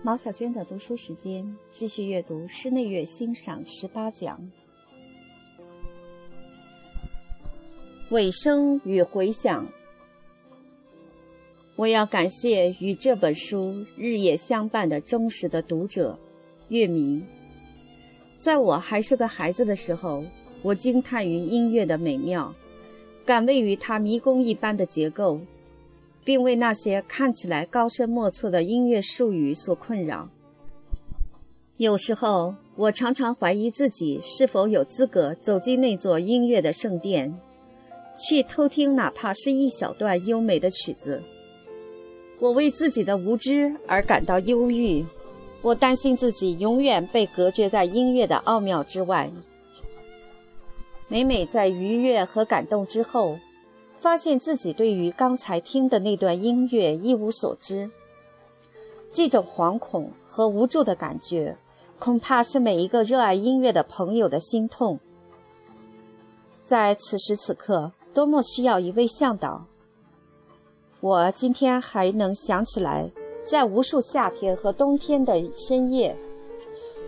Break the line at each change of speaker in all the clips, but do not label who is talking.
毛小娟的读书时间，继续阅读室内乐欣赏十八讲。尾声与回响，我要感谢与这本书日夜相伴的忠实的读者、乐迷。在我还是个孩子的时候，我惊叹于音乐的美妙，感畏于它迷宫一般的结构。并为那些看起来高深莫测的音乐术语所困扰。有时候，我常常怀疑自己是否有资格走进那座音乐的圣殿，去偷听哪怕是一小段优美的曲子。我为自己的无知而感到忧郁，我担心自己永远被隔绝在音乐的奥妙之外。每每在愉悦和感动之后。发现自己对于刚才听的那段音乐一无所知，这种惶恐和无助的感觉，恐怕是每一个热爱音乐的朋友的心痛。在此时此刻，多么需要一位向导！我今天还能想起来，在无数夏天和冬天的深夜，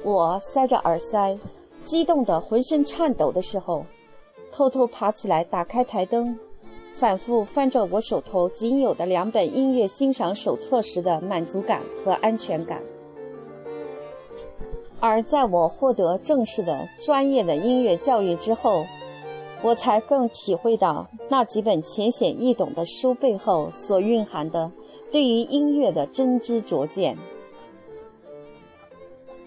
我塞着耳塞，激动得浑身颤抖的时候，偷偷爬起来打开台灯。反复翻着我手头仅有的两本音乐欣赏手册时的满足感和安全感，而在我获得正式的专业的音乐教育之后，我才更体会到那几本浅显易懂的书背后所蕴含的对于音乐的真知灼见。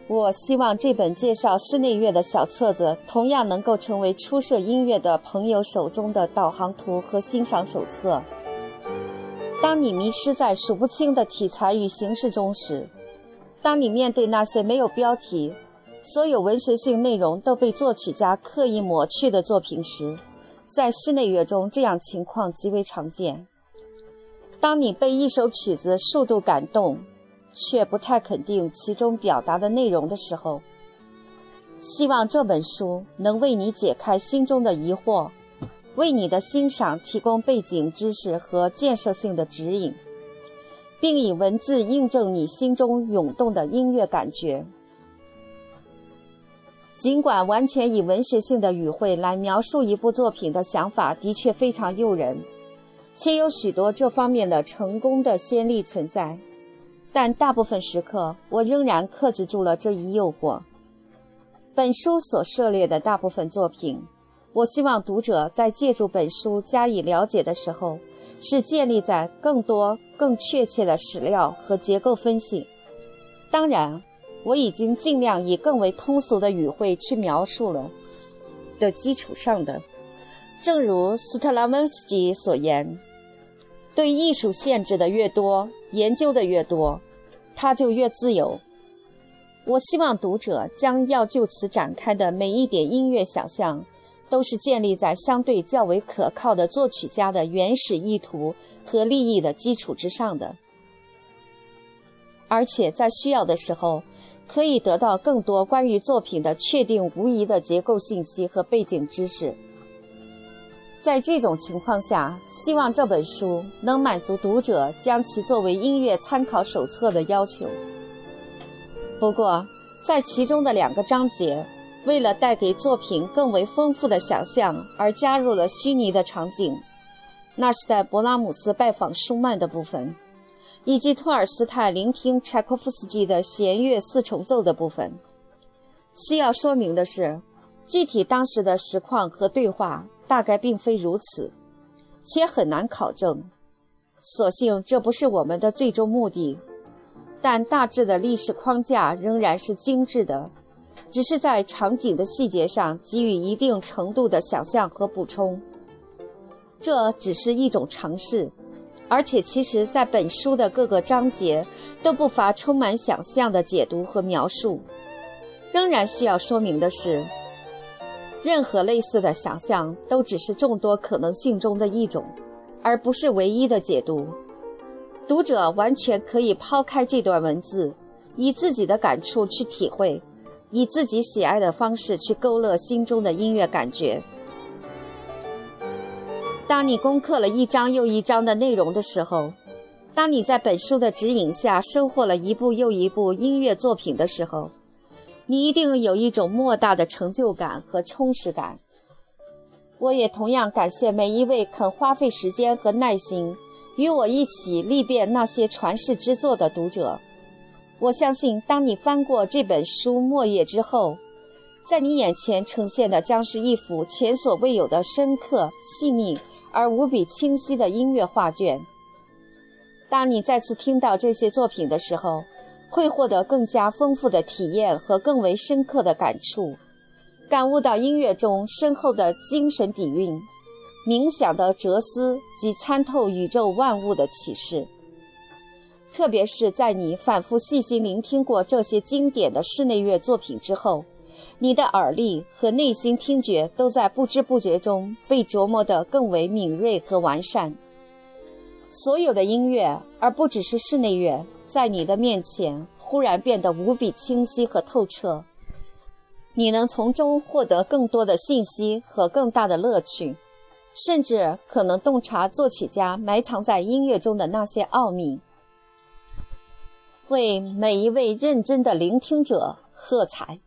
我希望这本介绍室内乐的小册子，同样能够成为初涉音乐的朋友手中的导航图和欣赏手册。当你迷失在数不清的题材与形式中时，当你面对那些没有标题、所有文学性内容都被作曲家刻意抹去的作品时，在室内乐中这样情况极为常见。当你被一首曲子数度感动，却不太肯定其中表达的内容的时候，希望这本书能为你解开心中的疑惑，为你的欣赏提供背景知识和建设性的指引，并以文字印证你心中涌动的音乐感觉。尽管完全以文学性的语汇来描述一部作品的想法的确非常诱人，且有许多这方面的成功的先例存在。但大部分时刻，我仍然克制住了这一诱惑。本书所涉猎的大部分作品，我希望读者在借助本书加以了解的时候，是建立在更多、更确切的史料和结构分析。当然，我已经尽量以更为通俗的语汇去描述了的基础上的。正如斯特拉文斯基所言。对艺术限制的越多，研究的越多，它就越自由。我希望读者将要就此展开的每一点音乐想象，都是建立在相对较为可靠的作曲家的原始意图和利益的基础之上的，而且在需要的时候，可以得到更多关于作品的确定无疑的结构信息和背景知识。在这种情况下，希望这本书能满足读者将其作为音乐参考手册的要求。不过，在其中的两个章节，为了带给作品更为丰富的想象而加入了虚拟的场景，那是在勃拉姆斯拜访舒曼的部分，以及托尔斯泰聆听柴可夫斯基的弦乐四重奏的部分。需要说明的是，具体当时的实况和对话。大概并非如此，且很难考证。所幸这不是我们的最终目的，但大致的历史框架仍然是精致的，只是在场景的细节上给予一定程度的想象和补充。这只是一种尝试，而且其实在本书的各个章节都不乏充满想象的解读和描述。仍然需要说明的是。任何类似的想象都只是众多可能性中的一种，而不是唯一的解读。读者完全可以抛开这段文字，以自己的感触去体会，以自己喜爱的方式去勾勒心中的音乐感觉。当你攻克了一章又一章的内容的时候，当你在本书的指引下收获了一部又一部音乐作品的时候，你一定有一种莫大的成就感和充实感。我也同样感谢每一位肯花费时间和耐心与我一起历遍那些传世之作的读者。我相信，当你翻过这本书末页之后，在你眼前呈现的将是一幅前所未有的深刻、细腻而无比清晰的音乐画卷。当你再次听到这些作品的时候，会获得更加丰富的体验和更为深刻的感触，感悟到音乐中深厚的精神底蕴、冥想的哲思及参透宇宙万物的启示。特别是在你反复细心聆听过这些经典的室内乐作品之后，你的耳力和内心听觉都在不知不觉中被琢磨得更为敏锐和完善。所有的音乐，而不只是室内乐，在你的面前忽然变得无比清晰和透彻。你能从中获得更多的信息和更大的乐趣，甚至可能洞察作曲家埋藏在音乐中的那些奥秘。为每一位认真的聆听者喝彩。